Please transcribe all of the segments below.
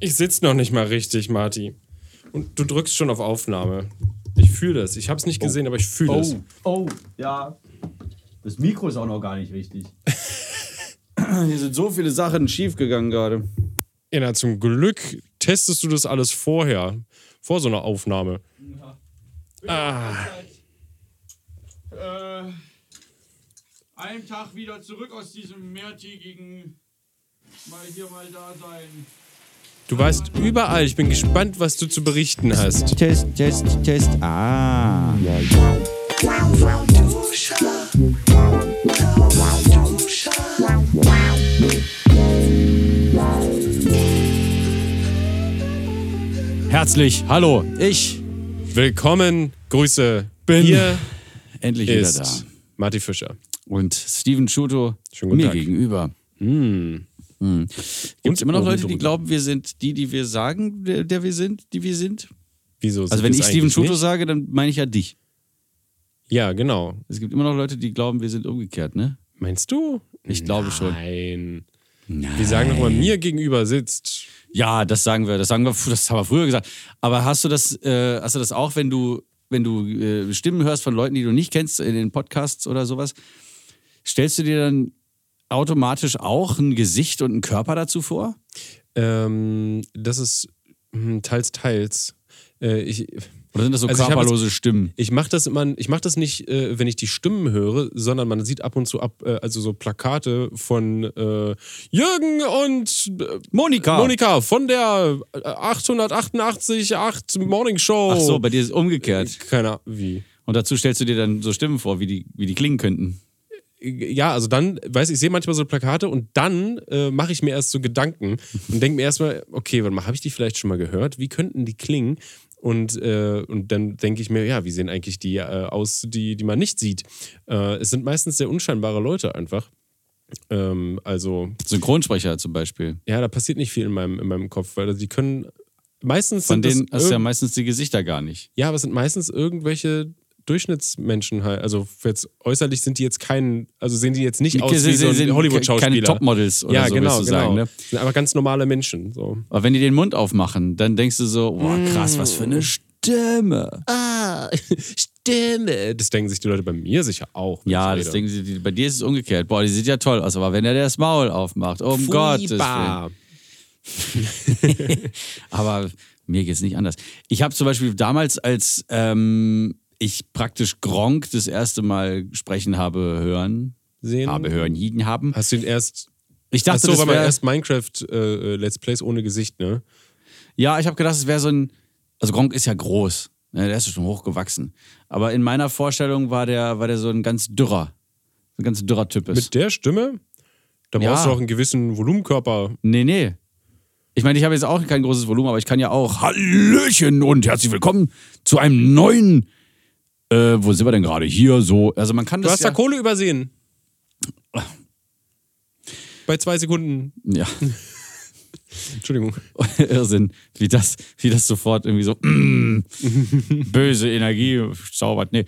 Ich sitze noch nicht mal richtig, Marty. Und du drückst schon auf Aufnahme. Ich fühle das. Ich habe es nicht gesehen, aber ich fühle es. oh, ja. Das Mikro ist auch noch gar nicht richtig. Hier sind so viele Sachen schiefgegangen gerade. Ja, na, zum Glück testest du das alles vorher. Vor so einer Aufnahme. Ah, Äh, einen Tag wieder zurück aus diesem mehrtägigen mal hier, mal da sein. du weißt überall. Ich bin gespannt, was du zu berichten hast. Test, Test, Test. Ah. Herzlich, hallo, ich Willkommen, Grüße. Bin Hier endlich wieder ist da. Marty Fischer. Und Steven Schuto mir Tag. gegenüber. Hm. Hm. Gibt es immer noch Leute, die glauben, wir sind die, die wir sagen, der, der wir sind, die wir sind? Wieso? Also wenn ich Steven Schuto sage, dann meine ich ja dich. Ja, genau. Es gibt immer noch Leute, die glauben, wir sind umgekehrt, ne? Meinst du? Ich glaube schon. Nein. Nein. Wir sagen doch mal, mir gegenüber sitzt. Ja, das sagen wir, das sagen wir, das haben wir früher gesagt. Aber hast du das, äh, hast du das auch, wenn du, wenn du äh, Stimmen hörst von Leuten, die du nicht kennst in den Podcasts oder sowas, stellst du dir dann automatisch auch ein Gesicht und einen Körper dazu vor? Ähm, das ist hm, teils, teils. Äh, ich Oder sind das so Also ich hab körperlose Stimmen? ich mache das immer, ich mache das nicht, äh, wenn ich die Stimmen höre, sondern man sieht ab und zu ab, äh, also so Plakate von äh, Jürgen und äh, Monika. Monika von der äh, 888 8 Morning Show. Ach so, bei dir ist es umgekehrt. Keine Ahnung, wie. Und dazu stellst du dir dann so Stimmen vor, wie die, wie die klingen könnten. Ja, also dann, weiß ich, ich sehe manchmal so Plakate und dann äh, mache ich mir erst so Gedanken und denke mir erstmal, okay, warte mal, habe ich die vielleicht schon mal gehört? Wie könnten die klingen? Und, äh, und dann denke ich mir, ja, wie sehen eigentlich die äh, aus, die, die man nicht sieht? Äh, es sind meistens sehr unscheinbare Leute einfach. Ähm, also, Synchronsprecher zum Beispiel. ja, da passiert nicht viel in meinem, in meinem Kopf, weil die können meistens Von denen hast du ja meistens die Gesichter gar nicht. ja, aber es sind meistens irgendwelche Durchschnittsmenschen halt. Also jetzt äußerlich sind die jetzt kein, also sehen die jetzt nicht aus wie so ein Hollywood-Schauspieler. Keine Topmodels oder ja, so, genau, genau. sagen. Ne? Sind aber ganz normale Menschen. So. Aber wenn die den Mund aufmachen, dann denkst du so, boah, krass, was für eine Stimme. Ah, Stimme. Das denken sich die Leute bei mir sicher auch. Ja, das denken sie, bei dir ist es umgekehrt. Boah, die sieht ja toll aus, aber wenn er das Maul aufmacht, oh um Gottes Willen. Aber mir geht's nicht anders. Ich habe zum Beispiel damals, als ähm, ich praktisch Gronk das erste Mal sprechen habe hören, Sehen. habe hören, jeden haben. Hast du ihn erst. Ich Ach dachte, so, das man wär, erst Minecraft äh, äh, Let's Plays ohne Gesicht, ne? Ja, ich habe gedacht, es wäre so ein. Also Gronk ist ja groß. Ne, der ist ja schon hochgewachsen. Aber in meiner Vorstellung war der, war der so ein ganz dürrer. Ein ganz dürrer Typ ist. Mit der Stimme? Da Ja. brauchst du auch einen gewissen Volumenkörper. Nee, nee. Ich meine, ich habe jetzt auch kein großes Volumen, aber ich kann ja auch Hallöchen und herzlich willkommen zu einem neuen. Äh, wo sind wir denn gerade? Hier, so. Also man kann Du das. hast ja, da Kohle übersehen. Bei zwei Sekunden. Ja, Entschuldigung. Irrsinn, wie das, wie das sofort irgendwie so mm, böse Energie zaubert. Nee.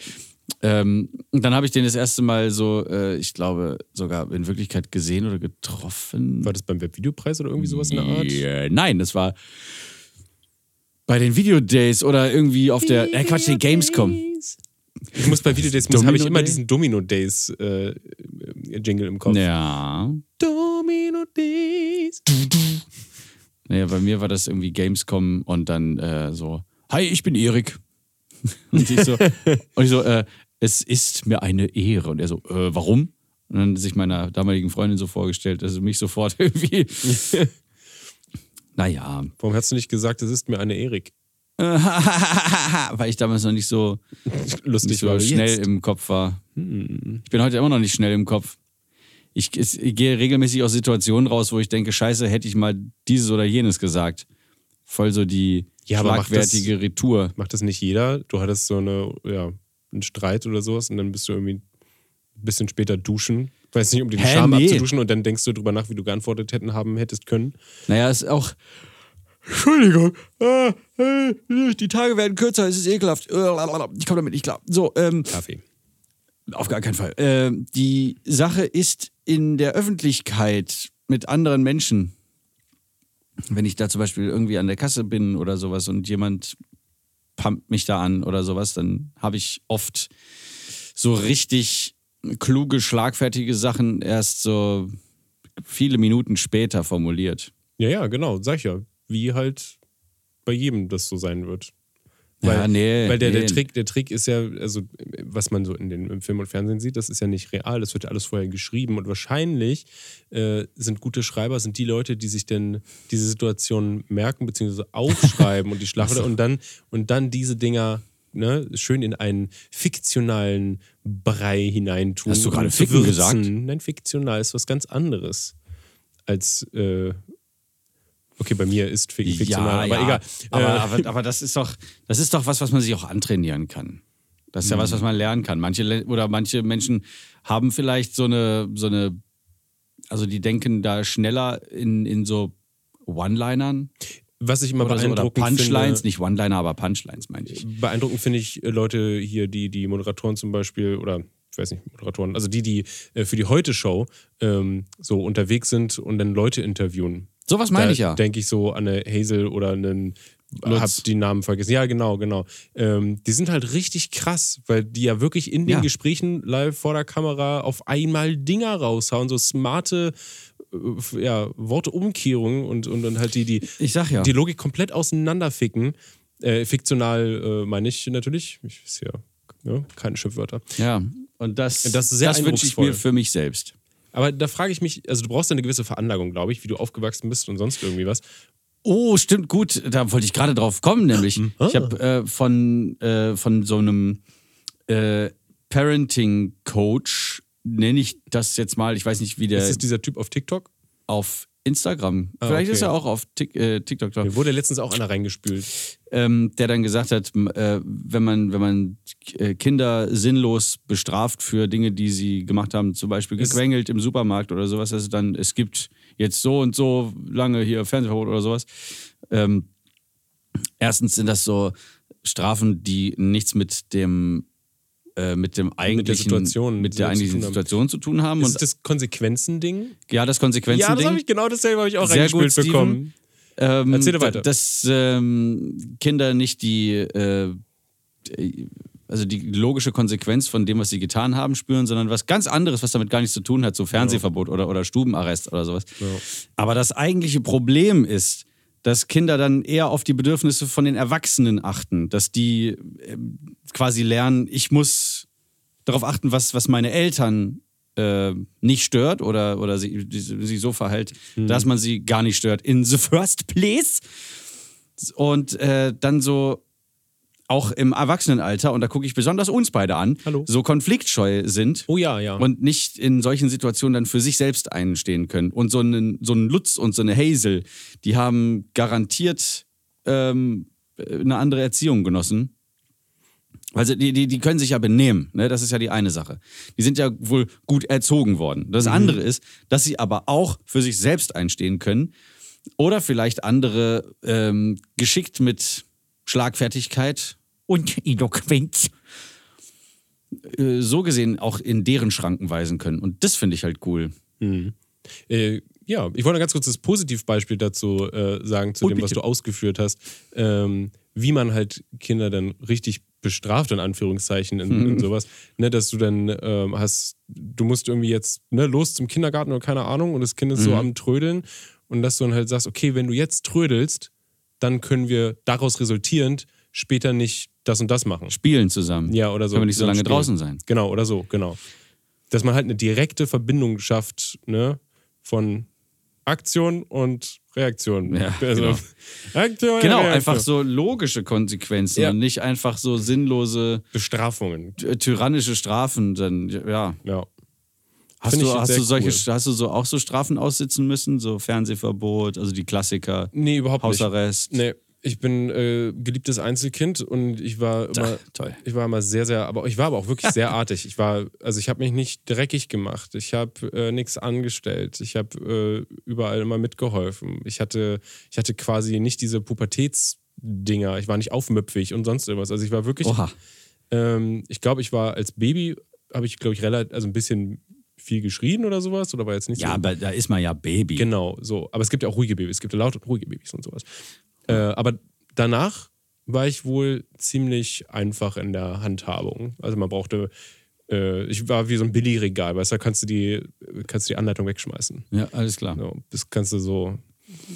Ähm, dann habe ich den das erste Mal so, äh, ich glaube, sogar in Wirklichkeit gesehen oder getroffen. War das beim Webvideopreis oder irgendwie sowas in der Art? Yeah. Nein, das war bei den Videodays oder irgendwie auf der, äh, Quatsch, den Gamescom. Ich muss bei Videodays, muss- habe ich immer Day? diesen Domino Days äh, äh, Jingle im Kopf. Ja. Domino Days. Naja, bei mir war das irgendwie Gamescom und dann äh, so, hi, ich bin Erik. und ich so, und ich so äh, es ist mir eine Ehre. Und er so, äh, warum? Und dann sich meiner damaligen Freundin so vorgestellt, also mich sofort irgendwie. naja, Warum hast du nicht gesagt, es ist mir eine Erik? weil ich damals noch nicht so, Lustig nicht so war schnell jetzt. im Kopf war. Ich bin heute immer noch nicht schnell im Kopf. Ich, es- ich gehe regelmäßig aus Situationen raus, wo ich denke, scheiße, hätte ich mal dieses oder jenes gesagt. Voll so die Ja, aber macht das- schlagwertige Retour. Macht das nicht jeder? Du hattest so eine, ja, einen Streit oder sowas und dann bist du irgendwie ein bisschen später duschen. Weiß nicht, um den Hä, Scham nee. abzuduschen und dann denkst du drüber nach, wie du geantwortet hätten haben hättest können. Naja, ist auch. Entschuldigung, äh, äh, die Tage werden kürzer, es ist ekelhaft. Äh, Ich komme damit nicht klar. So, ähm, Kaffee. auf gar keinen Fall. Ähm, die Sache ist in der Öffentlichkeit mit anderen Menschen wenn ich da zum Beispiel irgendwie an der Kasse bin oder sowas und jemand pumpt mich da an oder sowas, dann habe ich oft so richtig kluge, schlagfertige Sachen erst so viele Minuten später formuliert. Ja, ja, genau, sag ich ja. Wie halt bei jedem das so sein wird. Weil, ja, nee, weil der, nee. der, Trick, der Trick ist ja, also was man so in den im Film und Fernsehen sieht, das ist ja nicht real, das wird ja alles vorher geschrieben und wahrscheinlich äh, sind gute Schreiber, sind die Leute, die sich denn diese Situation merken bzw. aufschreiben und die Schlagwörter und dann und dann diese Dinger ne, schön in einen fiktionalen Brei hineintun. Hast du gerade ficken gesagt? Nein, fiktional ist was ganz anderes als äh, Okay, bei mir ist fik- fiktional, aber egal. Aber, Äh, aber, aber das ist doch, das ist doch was, was man sich auch antrainieren kann. Das ist ja Mhm. was, was man lernen kann. Manche oder manche Menschen haben vielleicht so eine, so eine, also die denken da schneller in, in so One-Linern was ich immer oder, so, oder beeindruckend Punchlines, finde, nicht One-Liner, aber Punchlines, meine ich. beeindruckend finde ich äh, Leute hier, die die Moderatoren zum Beispiel oder ich weiß nicht Moderatoren, also die die äh, für die Heute Show ähm, so unterwegs sind und dann Leute interviewen. Sowas meine ich ja. Denke ich so an eine Hazel oder einen Lutz. hab die Namen vergessen. Ja, genau, genau. Ähm, die sind halt richtig krass, weil die ja wirklich in den Ja. Gesprächen live vor der Kamera auf einmal Dinger raushauen, so smarte äh, ja, Wortumkehrungen und, und, und halt die, die, Ich sag ja. die Logik komplett auseinanderficken. Äh, fiktional äh, meine ich natürlich. Ich ist ja ne, keine Schimpfwörter. Ja, und das, Das ist sehr das wünsche ich eindrucksvoll. mir für mich selbst. Aber da frage ich mich, also du brauchst ja eine gewisse Veranlagung, glaube ich, wie du aufgewachsen bist und sonst irgendwie was. Oh, stimmt, gut. Da wollte ich gerade drauf kommen, nämlich. Ich habe äh, von, äh, von so einem äh, Parenting-Coach, nenne ich das jetzt mal, ich weiß nicht, wie der Ist es dieser Typ auf TikTok? auf Instagram, Ah, vielleicht okay. ist er auch auf Tik äh, TikTok drauf, Mir wurde letztens auch einer reingespült. ähm, der dann gesagt hat, äh, wenn man, wenn man äh, Kinder sinnlos bestraft für Dinge, die sie gemacht haben, zum Beispiel gequengelt im Supermarkt oder sowas, also dann, es gibt jetzt so und so lange hier Fernsehverbot oder sowas. Ähm, erstens sind das so Strafen, die nichts mit dem äh, mit dem eigentlichen Situation mit der zu eigentlichen tun haben. Situation zu tun haben Ist und das Konsequenzen-Ding? ja das Konsequenzen Ja, das habe ich genau dasselbe habe ich auch Sehr reingespielt gut, bekommen. Ähm, Erzähle weiter. Dass ähm, Kinder nicht die, äh, also die logische Konsequenz von dem, was sie getan haben, spüren, sondern was ganz anderes, was damit gar nichts zu tun hat, so Fernsehverbot oder, oder Stubenarrest oder sowas. Aber das eigentliche Problem ist, dass Kinder dann eher auf die Bedürfnisse von den Erwachsenen achten, dass die ähm, quasi lernen, ich muss darauf achten, was, was meine Eltern äh, nicht stört oder, oder sie, sie so verhält, dass man sie gar nicht stört in the first place. Und äh, dann so auch im Erwachsenenalter, und da gucke ich besonders uns beide an, Hallo. so konfliktscheu sind Oh ja, ja. und nicht in solchen Situationen dann für sich selbst einstehen können. Und so einen, so einen Lutz und so eine Hazel, die haben garantiert ähm, eine andere Erziehung genossen. Also die, die, die können sich ja benehmen, ne? das ist ja die eine Sache. Die sind ja wohl gut erzogen worden. Das andere ist, dass sie aber auch für sich selbst einstehen können oder vielleicht andere ähm, geschickt mit Schlagfertigkeit und Eloquenz äh, so gesehen auch in deren Schranken weisen können. Und das finde ich halt cool. Äh, ja, ich wollte ganz kurz das Positivbeispiel dazu äh, sagen, zu Oh, dem, was du ausgeführt hast, ähm, wie man halt Kinder dann richtig bestraft, in Anführungszeichen, in, Mhm. in sowas. Ne, dass du dann ähm, hast, du musst irgendwie jetzt ne, los zum Kindergarten oder keine Ahnung und das Kind ist so Mhm. am Trödeln und dass du dann halt sagst, okay, wenn du jetzt trödelst, dann können wir daraus resultierend später nicht das und das machen. Spielen zusammen. Ja, oder so. Können wir nicht so lange spielen. draußen sein. Genau, oder so, genau. Dass man halt eine direkte Verbindung schafft, ne, von Aktion und Reaktion. Ja, also, genau. Aktion, Genau, Reaktion. einfach so logische Konsequenzen Ja. und nicht einfach so sinnlose, Bestrafungen. ty- tyrannische Strafen. Dann, ja. Ja. Hast du, hast du solche, cool. hast du so auch so Strafen aussitzen müssen? So Fernsehverbot, also die Klassiker, Nee, überhaupt Hausarrest. nicht. Nee. Ich bin äh, geliebtes Einzelkind und ich war immer, toll. ich war immer sehr, sehr, aber ich war aber auch wirklich sehr artig. Ich war, also ich habe mich nicht dreckig gemacht. Ich habe äh, nichts angestellt. Ich habe äh, überall immer mitgeholfen. Ich hatte, ich hatte quasi nicht diese Pubertätsdinger. Ich war nicht aufmüpfig und sonst irgendwas. Also ich war wirklich Oha. Ähm, ich glaube, ich war als Baby, habe ich, glaube ich, relativ, also ein bisschen viel geschrien oder sowas oder war jetzt nicht Ja, so. aber da ist man ja Baby. Genau, so. Aber es gibt ja auch ruhige Babys. Es gibt ja laute und ruhige Babys und sowas. Äh, aber danach war ich wohl ziemlich einfach in der Handhabung. Also man brauchte, äh, ich war wie so ein Billigregal, weißt du, da kannst du die, kannst du die Anleitung wegschmeißen. Ja, alles klar. So, das kannst du so,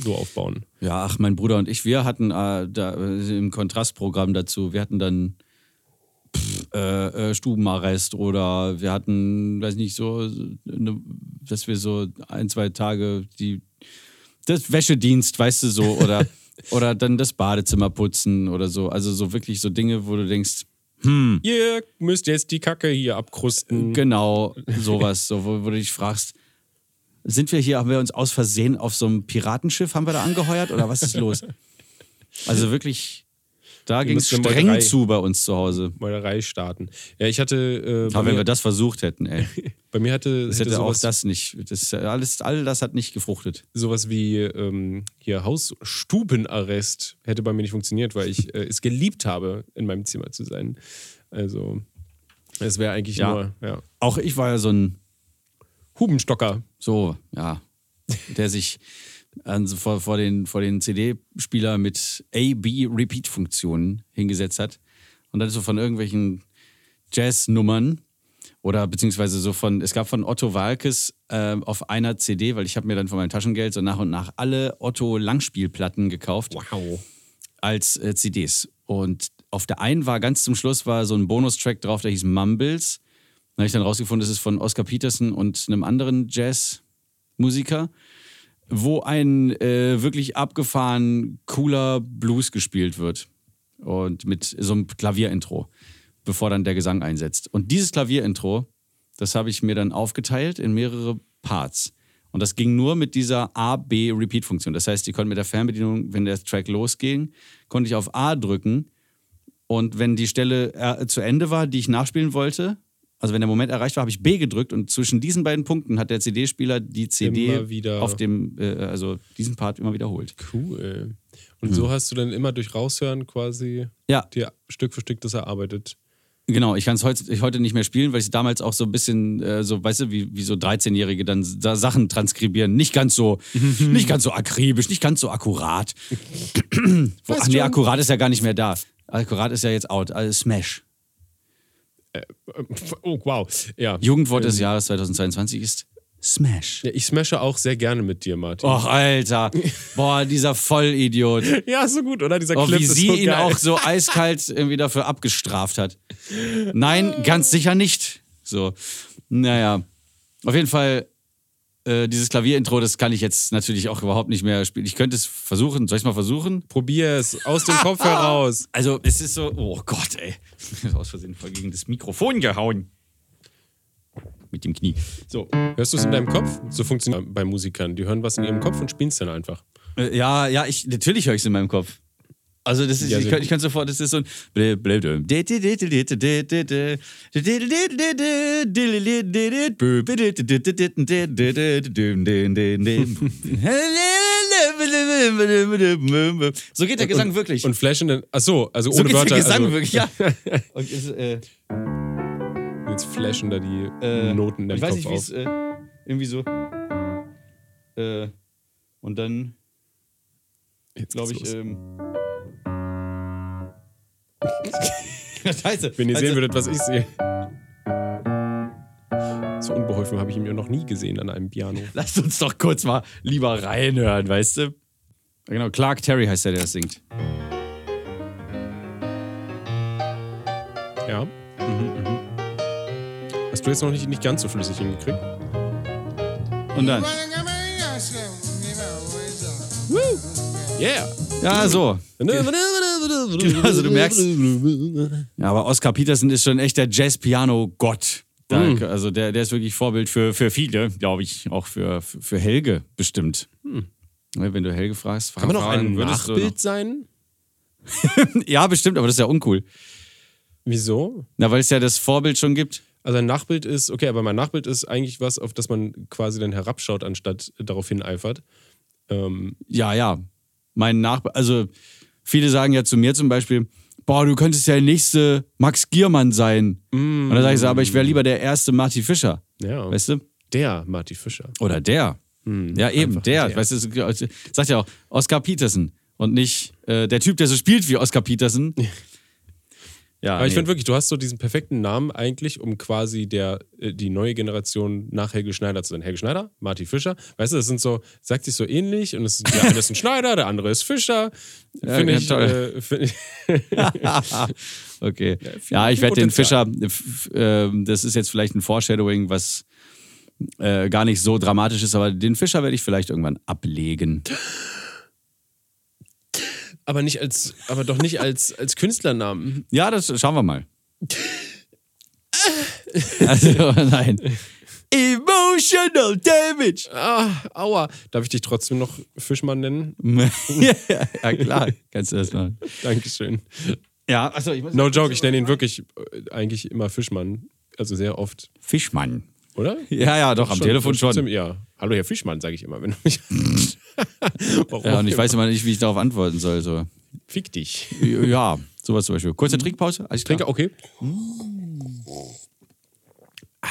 so aufbauen. Ja, ach, mein Bruder und ich, wir hatten äh, da äh, im Kontrastprogramm dazu, wir hatten dann äh, äh, Stubenarrest oder wir hatten, weiß nicht, so, ne, dass wir so ein, zwei Tage die, das Wäschedienst, weißt du, so, oder, oder dann das Badezimmer putzen oder so. Also so wirklich so Dinge, wo du denkst, Ihr müsst jetzt die Kacke hier abkrusten. Genau, sowas, so, wo, wo du dich fragst, sind wir hier, haben wir uns aus Versehen auf so einem Piratenschiff, haben wir da angeheuert oder was ist los? Also wirklich, da ging es streng Meuterei- zu bei uns zu Hause. Meuterei starten. Ja, ich hatte. Äh, Aber wenn mir, wir das versucht hätten, ey, bei mir hatte, das hätte hätte auch sowas, das nicht, das alles, all das hat nicht gefruchtet. sowas wie ähm, hier Hausstubenarrest hätte bei mir nicht funktioniert, weil ich äh, es geliebt habe, in meinem Zimmer zu sein. Also, es wäre eigentlich Ja. nur ja. Auch ich war ja so ein, Hubenstocker. so, ja, der sich an, vor, vor den, vor den CD-Spieler mit A-B-Repeat-Funktionen hingesetzt hat und dann so von irgendwelchen Jazz-Nummern oder beziehungsweise so von, es gab von Otto Walkes äh, auf einer CD, weil ich habe mir dann von meinem Taschengeld so nach und nach alle Otto-Langspielplatten gekauft Wow. als äh, CDs. Und auf der einen war ganz zum Schluss war so ein Bonustrack drauf, der hieß Mumbles. Da habe ich dann rausgefunden, das ist von Oscar Peterson und einem anderen Jazzmusiker, wo ein äh, wirklich abgefahren cooler Blues gespielt wird. Und mit so einem Klavierintro, bevor dann der Gesang einsetzt. Und dieses Klavierintro, das habe ich mir dann aufgeteilt in mehrere Parts. Und das ging nur mit dieser A-B-Repeat-Funktion. Das heißt, ich konnte mit der Fernbedienung, wenn der Track losging, konnte ich auf A drücken. Und wenn die Stelle äh, zu Ende war, die ich nachspielen wollte, also wenn der Moment erreicht war, habe ich B gedrückt und zwischen diesen beiden Punkten hat der CD-Spieler die CD auf dem, äh, also diesen Part immer wiederholt. Cool. Und so hast du dann immer durch Raushören quasi Ja, dir Stück für Stück das erarbeitet. Genau, ich kann es heute, heute nicht mehr spielen, weil ich damals auch so ein bisschen, äh, so, weißt du, wie, wie so 13-Jährige dann da Sachen transkribieren. Nicht ganz so, nicht ganz so akribisch, nicht ganz so akkurat. Ach nee, akkurat ist ja gar nicht mehr da. Akkurat ist ja jetzt out. Also Smash. Oh, wow. Ja. Jugendwort des Jahres 2022 ist Smash. ja ich smashe auch sehr gerne mit dir, Martin. Och, Alter. Boah, dieser Vollidiot. Ja, so gut, oder? Dieser Oh, Clip wie ist sie so ihn geil. auch so eiskalt irgendwie dafür abgestraft hat. Nein, ganz sicher nicht. So, naja. Auf jeden Fall, äh, dieses Klavierintro, das kann ich jetzt natürlich auch überhaupt nicht mehr spielen. Ich könnte es versuchen. Soll ich es mal versuchen? Probier es aus dem Kopf heraus. Also, es ist so, oh Gott, ey. Ich Aus Versehen voll gegen das Mikrofon gehauen. Mit dem Knie. So. Hörst du es in deinem Kopf? So funktioniert bei Musikern. Die hören was in ihrem Kopf und spielen es dann einfach. Äh, Ja, ja, ich, natürlich höre ich es in meinem Kopf. Also das ist, Ja, ich, kann, ich kann sofort, das ist so ein So geht der Gesang wirklich. Und flashen dann. Ach so, also so ohne geht Wörter. der Gesang also, wirklich, ja. Und es, äh, Jetzt flashen da die äh, Noten in deinem Ich weiß Kopf nicht, wie es äh, irgendwie so. Äh, und dann Jetzt glaube ich. Ähm, Scheiße. Wenn ihr Also- sehen würdet, was ich sehe. So unbeholfen habe ich ihn ja noch nie gesehen an einem Piano. Lasst uns doch kurz mal lieber reinhören, weißt du? Genau, Clark Terry heißt der, der das singt. Ja. Mhm, mhm. Hast du jetzt noch nicht, nicht ganz so flüssig hingekriegt? Und dann. Yeah! Ja, so. Also du merkst. Ja, aber Oscar Peterson ist schon echt der Jazz-Piano-Gott. Mhm. Also der, der ist wirklich Vorbild für, für viele, glaube ich. Auch für, für Helge bestimmt. Ne, Wenn du Helge fragst, Hm. Kann man noch ein Nachbild sein? Ja, bestimmt, aber das ist ja uncool. Wieso? Na, weil es ja das Vorbild schon gibt. Also ein Nachbild ist, okay, aber mein Nachbild ist eigentlich was, auf das man quasi dann herabschaut, anstatt darauf hineifert. Ähm, Ja, ja. Mein Nachbar, also viele sagen ja zu mir zum Beispiel, boah, du könntest ja der nächste Max Giermann sein. Und dann sage ich so, aber ich wäre lieber der erste Marty Fischer. ja. Weißt du? Der Marty Fischer. Oder der. ja, eben, der. der. Weißt du, sagt ja auch Oscar Peterson und nicht äh, der Typ, der so spielt wie Oscar Peterson. Ja, Aber ich nee. finde wirklich, du hast so diesen perfekten Namen eigentlich, um quasi der, äh, die neue Generation nach Helge Schneider zu sein. Helge Schneider, Marty Fischer. Weißt du, das sind so, sagt sich so ähnlich und es, der eine ist ein Schneider, der andere ist Fischer. Ja, Finde ja, ich, toll. äh, find ich okay. viel- Ja, ich werde den Fischer, f- ähm, das ist jetzt vielleicht ein Foreshadowing, was äh, gar nicht so dramatisch ist, aber den Fischer werde ich vielleicht irgendwann ablegen. Aber nicht als, aber doch nicht als, als Künstlernamen. Ja, das schauen wir mal. also, nein. Emotional Damage. Ah, aua. Darf ich dich trotzdem noch Fischmann nennen? ja, klar, kannst du das machen. Dankeschön. Ja, also ich muss No joke, ich nenne ihn wirklich äh, eigentlich immer Fischmann. Also sehr oft, Fischmann. Oder? Ja, ja, doch, am Telefon schon. Zum, ja. Hallo, Herr Fischmann, sage ich immer, wenn du mich. Warum? Ja, und ich weiß immer nicht, wie ich darauf antworten soll. So. Fick dich. Ja, sowas zum Beispiel. Kurze Trinkpause? Alles klar. Trinker, okay. Ah,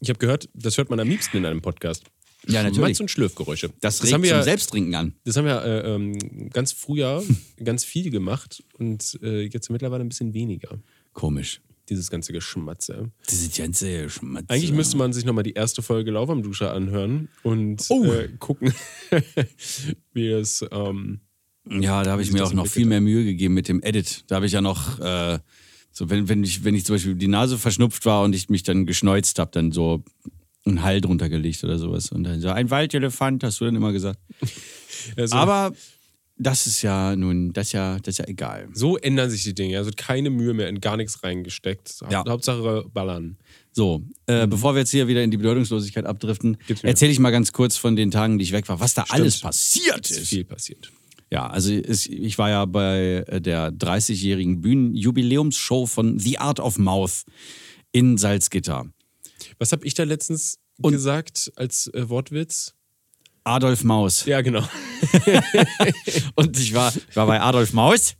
Ich habe gehört, das hört man am liebsten in einem Podcast. Ja, natürlich. Schmatz- und Schlürfgeräusche. Das regt haben wir zum Selbsttrinken an. das haben wir äh, ähm, ganz früher ganz viel gemacht und äh, jetzt mittlerweile ein bisschen weniger. Komisch. Dieses ganze Geschmatze. Ist ganze Schmatze. Eigentlich müsste man sich nochmal die erste Folge Lauf am Duscher anhören und Oh. äh, gucken, wie es. Ähm, Ja, da habe ich mir auch noch viel mehr Mühe gegeben mit dem Edit. Da habe ich ja noch, äh, so wenn, wenn, ich, wenn ich zum Beispiel die Nase verschnupft war und ich mich dann geschneuzt habe, dann so einen Hall drunter gelegt oder sowas. Und dann so, ein Waldelefant, hast du dann immer gesagt. also, Aber das ist ja nun, das ist ja, das ist ja egal. so ändern sich die Dinge. Also keine Mühe mehr in gar nichts reingesteckt. Ja. Hauptsache ballern. So, äh, bevor wir jetzt hier wieder in die Bedeutungslosigkeit abdriften, erzähle ich mal ganz kurz von den Tagen, die ich weg war, was da alles Stimmt. passiert Ist ist. viel passiert. Ja, also es, ich war ja bei äh, der 30-jährigen Bühnenjubiläumsshow von The Art of Mouth in Salzgitter. Was habe ich da letztens Und- gesagt als äh, Wortwitz? Adolf Maus. Ja, genau. Und ich war, ich war bei Adolf Maus.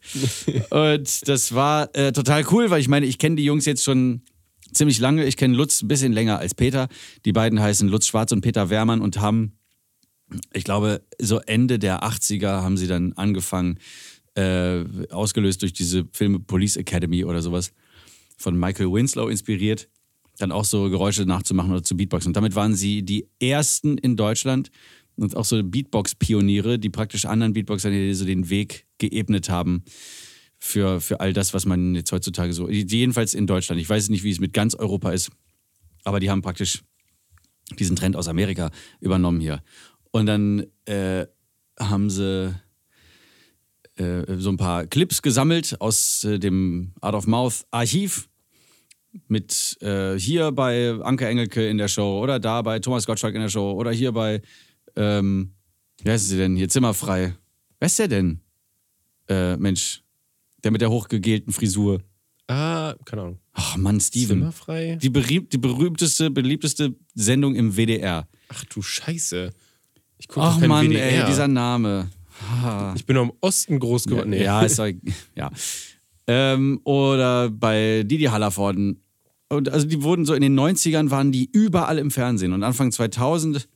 Und das war äh, total cool, weil ich meine, ich kenne die Jungs jetzt schon ziemlich lange. Ich kenne Lutz ein bisschen länger als Peter. Die beiden heißen Lutz Schwarz und Peter Wehrmann und haben, ich glaube, so Ende der 80er haben sie dann angefangen, äh, ausgelöst durch diese Filme Police Academy oder sowas, von Michael Winslow inspiriert, dann auch so Geräusche nachzumachen oder zu Beatboxen. Und damit waren sie die ersten in Deutschland und auch so Beatbox-Pioniere, die praktisch anderen Beatboxern so den Weg geebnet haben für, für all das, was man jetzt heutzutage so, jedenfalls in Deutschland. Ich weiß nicht, wie es mit ganz Europa ist, aber die haben praktisch diesen Trend aus Amerika übernommen hier. Und dann äh, haben sie äh, so ein paar Clips gesammelt aus äh, dem Art of Mouth Archiv mit äh, hier bei Anke Engelke in der Show oder da bei Thomas Gottschalk in der Show oder hier bei, ähm, wie heißt sie denn hier, Zimmerfrei. Wer ist der denn? Äh, Mensch, der mit der hochgegelten Frisur. Ah, keine Ahnung. Ach Mann, Steven. Zimmerfrei? Die, berühmt, die berühmteste, beliebteste Sendung im WDR. Ach du Scheiße. Ich gucke Ach Mann, WDR. ey, dieser Name. Ah. ich bin am Osten groß geworden. Nee. Ja, ist ja. Ähm, oder bei Didi Hallervorden. Und also die wurden so in den 90ern waren die überall im Fernsehen und Anfang 2000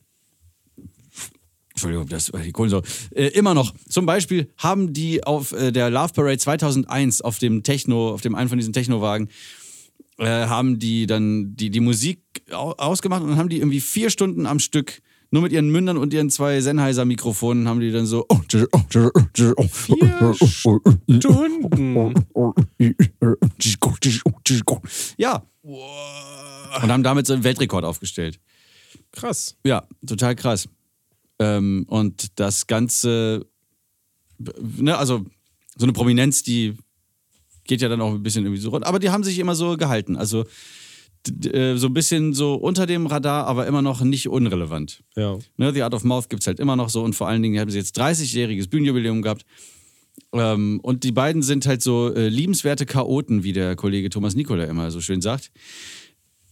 Entschuldigung, das die Kohlensäure. Äh, immer noch. Zum Beispiel haben die auf äh, der Love Parade 2001 auf dem Techno, auf dem einen von diesen Technowagen, äh, haben die dann die, die Musik au ausgemacht und dann haben die irgendwie vier Stunden am Stück nur mit ihren Mündern und ihren zwei Sennheiser-Mikrofonen haben die dann so. oh, Vier Stunden. Ja. Und haben damit so einen Weltrekord aufgestellt. Krass. Ja, total krass. Ähm, und das Ganze, ne, also so eine Prominenz, die geht ja dann auch ein bisschen irgendwie so runter. Aber die haben sich immer so gehalten. Also äh, so ein bisschen so unter dem Radar, aber immer noch nicht unrelevant. Ja. Ne, The Art of Mouth gibt es halt immer noch so und vor allen Dingen haben sie jetzt 30-jähriges Bühnenjubiläum gehabt. Ähm, und die beiden sind halt so äh, liebenswerte Chaoten, wie der Kollege Thomas Nikola immer so schön sagt.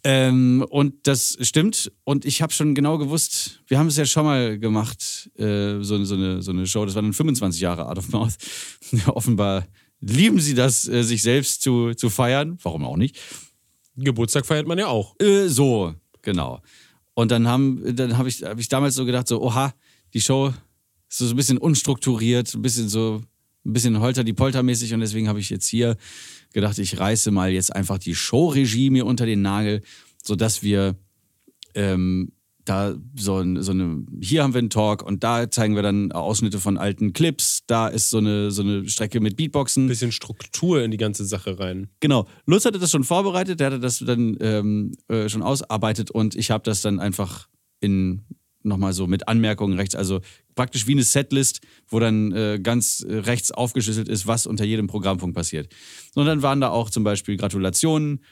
Ähm, und das stimmt. Und ich habe schon genau gewusst, wir haben es ja schon mal gemacht, äh, so, so, eine, so eine Show, das war dann 25 Jahre Art of Mouth. Offenbar lieben sie das, äh, sich selbst zu, zu feiern. Warum auch nicht? Geburtstag feiert man ja auch. Äh, so, genau. Und dann haben, dann habe ich, hab ich damals so gedacht, so, oha, die Show ist so ein bisschen unstrukturiert, ein bisschen so, ein bisschen holter die Polter mäßig und deswegen habe ich jetzt hier gedacht, ich reiße mal jetzt einfach die Showregie mir unter den Nagel, sodass wir ähm, da so, ein, so eine, hier haben wir einen Talk und da zeigen wir dann Ausschnitte von alten Clips, da ist so eine, so eine Strecke mit Beatboxen. Bisschen Struktur in die ganze Sache rein. Genau. Lutz hatte das schon vorbereitet, der hatte das dann ähm, äh, schon ausarbeitet und ich habe das dann einfach in nochmal so mit Anmerkungen rechts, also praktisch wie eine Setlist, wo dann äh, ganz rechts aufgeschlüsselt ist, was unter jedem Programmpunkt passiert. Und dann waren da auch zum Beispiel Gratulationen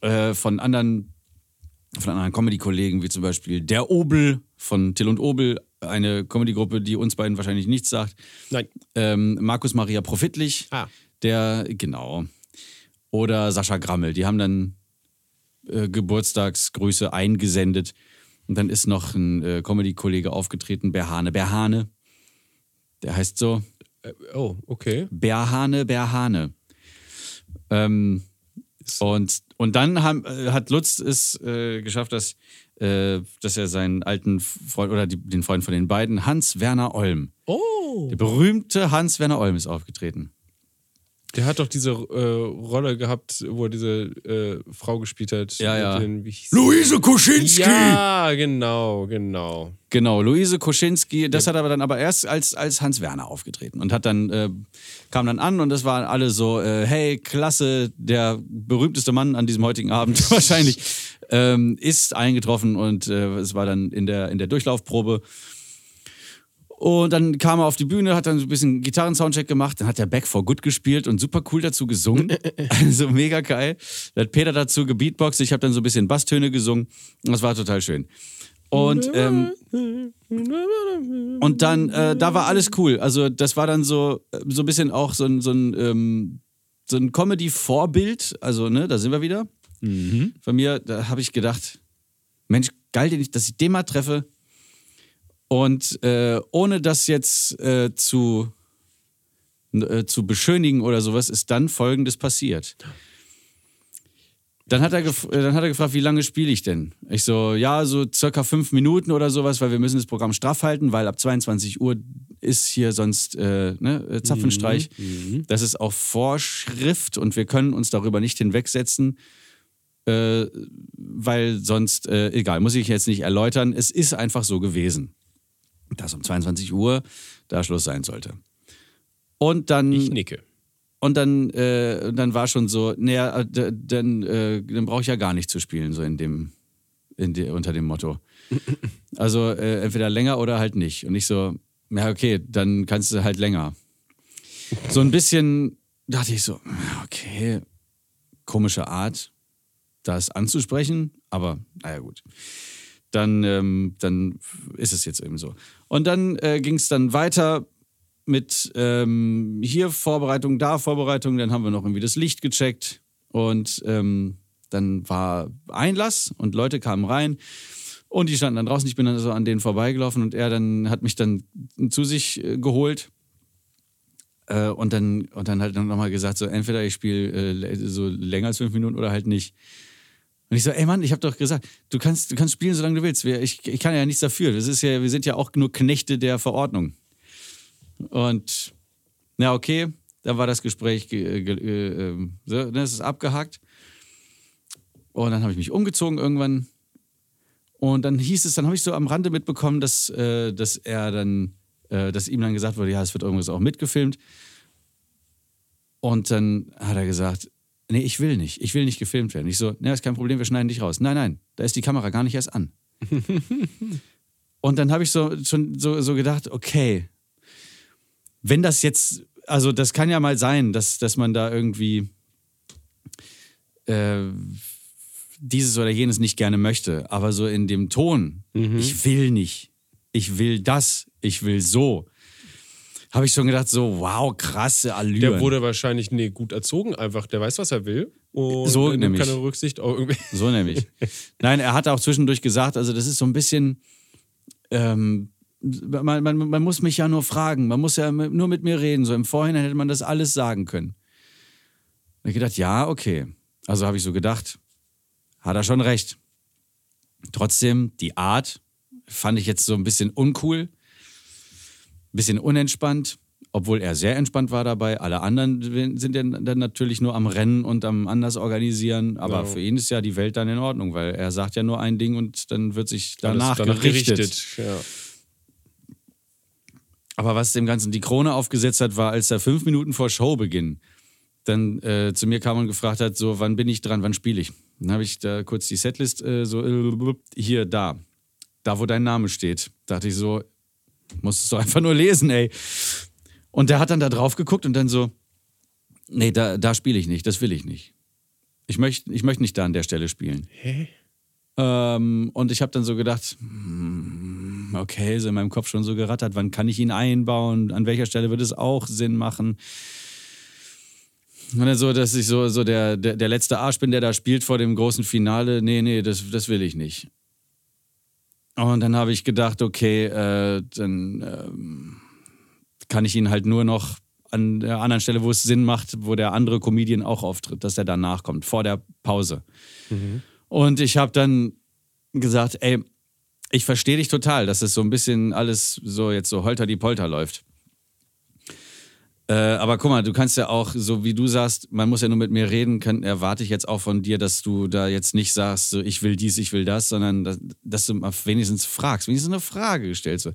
äh, von anderen von anderen Comedy-Kollegen, wie zum Beispiel Der Obel von Till und Obel, eine Comedy-Gruppe, die uns beiden wahrscheinlich nichts sagt. Nein. Ähm, Markus Maria Profitlich, Ah. der, genau. Oder Sascha Grammel, die haben dann äh, Geburtstagsgrüße eingesendet. Und dann ist noch ein äh, Comedy-Kollege aufgetreten, Berhane Berhane. Der heißt so, Äh, oh, okay. Berhane Berhane. Ähm, und, und dann haben, äh, hat Lutz es äh, geschafft, dass, äh, dass er seinen alten Freund oder die, den Freund von den beiden, Hans-Werner Olm, Oh. der berühmte Hans-Werner Olm ist aufgetreten. Der hat doch diese äh, Rolle gehabt, wo er diese äh, Frau gespielt hat. Ja, ja. Den, wie hieß Luise Kuschinski! Ja, genau, genau. Genau, Luise Koschinski, das hat aber dann aber erst als, als Hans Werner aufgetreten und hat dann, äh, kam dann an und das waren alle so, äh, hey, klasse, der berühmteste Mann an diesem heutigen Abend wahrscheinlich, ähm, ist eingetroffen und äh, es war dann in der, in der Durchlaufprobe. Und dann kam er auf die Bühne, hat dann so ein bisschen Gitarren-Soundcheck gemacht, dann hat der Back for Good gespielt und super cool dazu gesungen. also mega geil. Da hat Peter dazu gebeatboxt, ich habe dann so ein bisschen Basstöne gesungen. Das war total schön. Und, ähm, und dann, äh, da war alles cool. Also das war dann so, äh, so ein bisschen auch so ein, so ein, ähm, so ein Comedy-Vorbild. Also, ne, da sind wir wieder. Von mir, da habe ich gedacht, Mensch, geil, dass ich den mal treffe. Und äh, ohne das jetzt äh, zu, äh, zu beschönigen oder sowas, ist dann Folgendes passiert. Dann hat, er äh, dann hat er gefragt, wie lange spiele ich denn? Ich so, ja, so circa fünf Minuten oder sowas, weil wir müssen das Programm straff halten, weil ab 22 Uhr ist hier sonst äh, ne, äh, Zapfenstreich. Das ist auch Vorschrift und wir können uns darüber nicht hinwegsetzen, äh, weil sonst, äh, egal, muss ich jetzt nicht erläutern. Es ist einfach so gewesen, dass um 22 Uhr da Schluss sein sollte. Und dann Ich nicke. und dann, äh, dann war schon so, naja, äh, dann, äh, dann brauche ich ja gar nicht zu spielen, so in dem, in de, unter dem Motto. Also äh, entweder länger oder halt nicht. Und ich so, ja, okay, dann kannst du halt länger. So ein bisschen dachte ich so, okay, komische Art, das anzusprechen, aber naja, gut. Dann, ähm, dann ist es jetzt eben so. Und dann äh, ging es dann weiter mit ähm, hier Vorbereitung, da Vorbereitung, dann haben wir noch irgendwie das Licht gecheckt und ähm, dann war Einlass und Leute kamen rein und die standen dann draußen. Ich bin dann so an denen vorbeigelaufen und er dann hat mich dann zu sich äh, geholt äh, und dann und dann halt nochmal gesagt so entweder ich spiele äh, so länger als fünf Minuten oder halt nicht. Und ich so, ey Mann, ich habe doch gesagt, du kannst, du kannst spielen, solange du willst. Ich, ich kann ja nichts dafür. Das ist ja, wir sind ja auch nur Knechte der Verordnung. Und ja, okay, da war das Gespräch, ge, ge, äh, ähm, das ist abgehakt. Und dann habe ich mich umgezogen irgendwann. Und dann hieß es, dann habe ich so am Rande mitbekommen, dass, äh, dass er dann, äh, dass ihm dann gesagt wurde, ja, es wird irgendwas auch mitgefilmt. Und dann hat er gesagt, nee, ich will nicht, ich will nicht gefilmt werden. Ich so, ja, ist kein Problem, wir schneiden dich raus. Nein, nein, da ist die Kamera gar nicht erst an. Und dann habe ich so schon so, so gedacht, okay, wenn das jetzt, also das kann ja mal sein, dass, dass man da irgendwie äh, dieses oder jenes nicht gerne möchte, aber so in dem Ton, ich will nicht, ich will das, ich will so, habe ich schon gedacht, so wow, krasse Allüren. Der wurde wahrscheinlich nee, gut erzogen, einfach. Der weiß, was er will. Und So nimmt nämlich. keine Rücksicht auf irgendwie. So nämlich. Nein, er hat auch zwischendurch gesagt, also das ist so ein bisschen, ähm, man, man, man muss mich ja nur fragen, man muss ja nur mit mir reden. So im Vorhinein hätte man das alles sagen können. Hab ich gedacht, ja, okay. Also habe ich so gedacht, hat er schon recht. Trotzdem, die Art fand ich jetzt so ein bisschen uncool, bisschen unentspannt, obwohl er sehr entspannt war dabei. Alle anderen sind dann, natürlich nur am Rennen und am anders organisieren. Aber Ja. für ihn ist ja die Welt dann in Ordnung, weil er sagt ja nur ein Ding und dann wird sich danach, Alles gerichtet. Ja. Aber was dem Ganzen die Krone aufgesetzt hat, war, als er fünf Minuten vor Showbeginn dann äh, zu mir kam und gefragt hat, so, wann bin ich dran, wann spiele ich? Dann habe ich da kurz die Setlist äh, so, äh, hier, da, da, wo dein Name steht. Dachte ich so, musst es doch einfach nur lesen, ey. Und der hat dann da drauf geguckt und dann so, nee, da, da spiele ich nicht, das will ich nicht. Ich möchte ich möcht nicht da an der Stelle spielen. Hä? Ähm, und ich habe dann so gedacht, hm, okay, so in meinem Kopf schon so gerattert, wann kann ich ihn einbauen, an welcher Stelle würde es auch Sinn machen. Und dann so, dass ich so, so der, der, der letzte Arsch bin, der da spielt vor dem großen Finale. Nee, nee, das, das will ich nicht. Und dann habe ich gedacht, okay, äh, dann ähm, kann ich ihn halt nur noch an der anderen Stelle, wo es Sinn macht, wo der andere Comedian auch auftritt, dass er danach kommt, vor der Pause. Und ich habe dann gesagt, ey, ich verstehe dich total, dass es so ein bisschen alles so jetzt so holter die Polter läuft. Äh, aber guck mal, du kannst ja auch, so wie du sagst, man muss ja nur mit mir reden, kann, erwarte ich jetzt auch von dir, dass du da jetzt nicht sagst, so, ich will dies, ich will das, sondern dass, dass du mal wenigstens fragst, wenigstens eine Frage gestellt. So.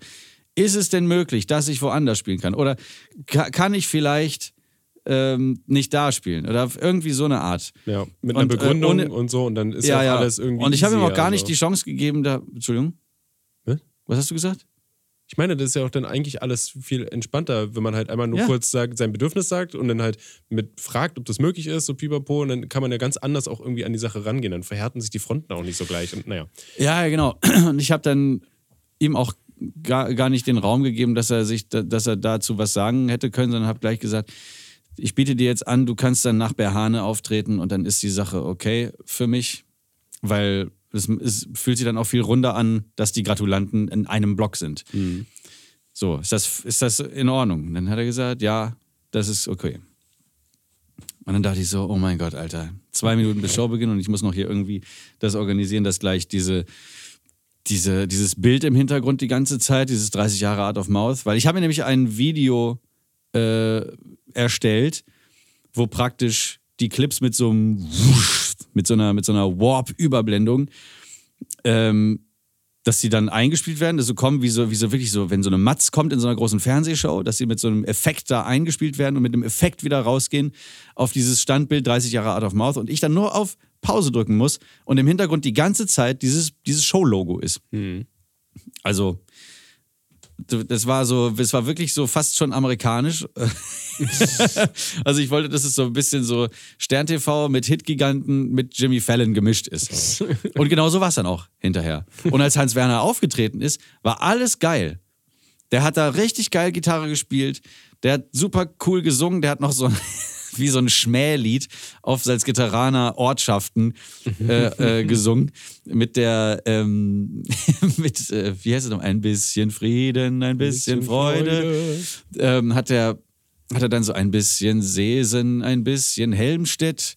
Ist es denn möglich, dass ich woanders spielen kann? Oder ka kann ich vielleicht ähm, nicht da spielen? Oder irgendwie so eine Art. Ja, mit Und, einer äh, Begründung ohne- und so und dann ist ja, auch alles irgendwie. Und ich habe ihm auch gar also. nicht die Chance gegeben, da. Entschuldigung. Was hast du gesagt? Ich meine, das ist ja auch dann eigentlich alles viel entspannter, wenn man halt einmal nur Ja. kurz sagt, sein Bedürfnis sagt und dann halt mit fragt, ob das möglich ist, so pipapo, und dann kann man ja ganz anders auch irgendwie an die Sache rangehen. Dann verhärten sich die Fronten auch nicht so gleich. Und naja. Ja, ja, genau. Und ich habe dann ihm auch gar, gar nicht den Raum gegeben, dass er sich, dass er dazu was sagen hätte können, sondern habe gleich gesagt, ich biete dir jetzt an, du kannst dann nach Berhane auftreten und dann ist die Sache okay für mich, weil es, es fühlt sich dann auch viel runder an, dass die Gratulanten in einem Block sind. So, ist das, ist das in Ordnung? Und dann hat er gesagt, ja, das ist okay. Und dann dachte ich so, oh mein Gott, Alter, zwei Minuten bis Showbeginn und ich muss noch hier irgendwie das organisieren, dass gleich diese, diese, dieses Bild im Hintergrund die ganze Zeit, dieses 30 Jahre Art of Mouth, weil ich habe mir nämlich ein Video äh, erstellt, wo praktisch die Clips mit so einem Wusch, mit so einer, mit so einer Warp-Überblendung, ähm, dass sie dann eingespielt werden, dass so kommen, wie so, wie so wirklich so, wenn so eine Matz kommt in so einer großen Fernsehshow, dass sie mit so einem Effekt da eingespielt werden und mit dem Effekt wieder rausgehen auf dieses Standbild 30 Jahre Art of Mouth und ich dann nur auf Pause drücken muss und im Hintergrund die ganze Zeit dieses, dieses Show-Logo ist. Also, das war so, es war wirklich so fast schon amerikanisch. also ich wollte, dass es so ein bisschen so Stern-TV mit Hitgiganten mit Jimmy Fallon gemischt ist. Und genau so war es dann auch hinterher. Und als Hans Werner aufgetreten ist, war alles geil. Der hat da richtig geil Gitarre gespielt. Der hat super cool gesungen. Der hat noch so wie so ein Schmählied auf Salzgitteraner Ortschaften äh, äh, gesungen. Mit der, ähm, mit, äh, wie heißt es noch? Ein bisschen Frieden, ein bisschen, Freude. Ähm, hat er hat er dann so ein bisschen Seesen, ein bisschen Helmstedt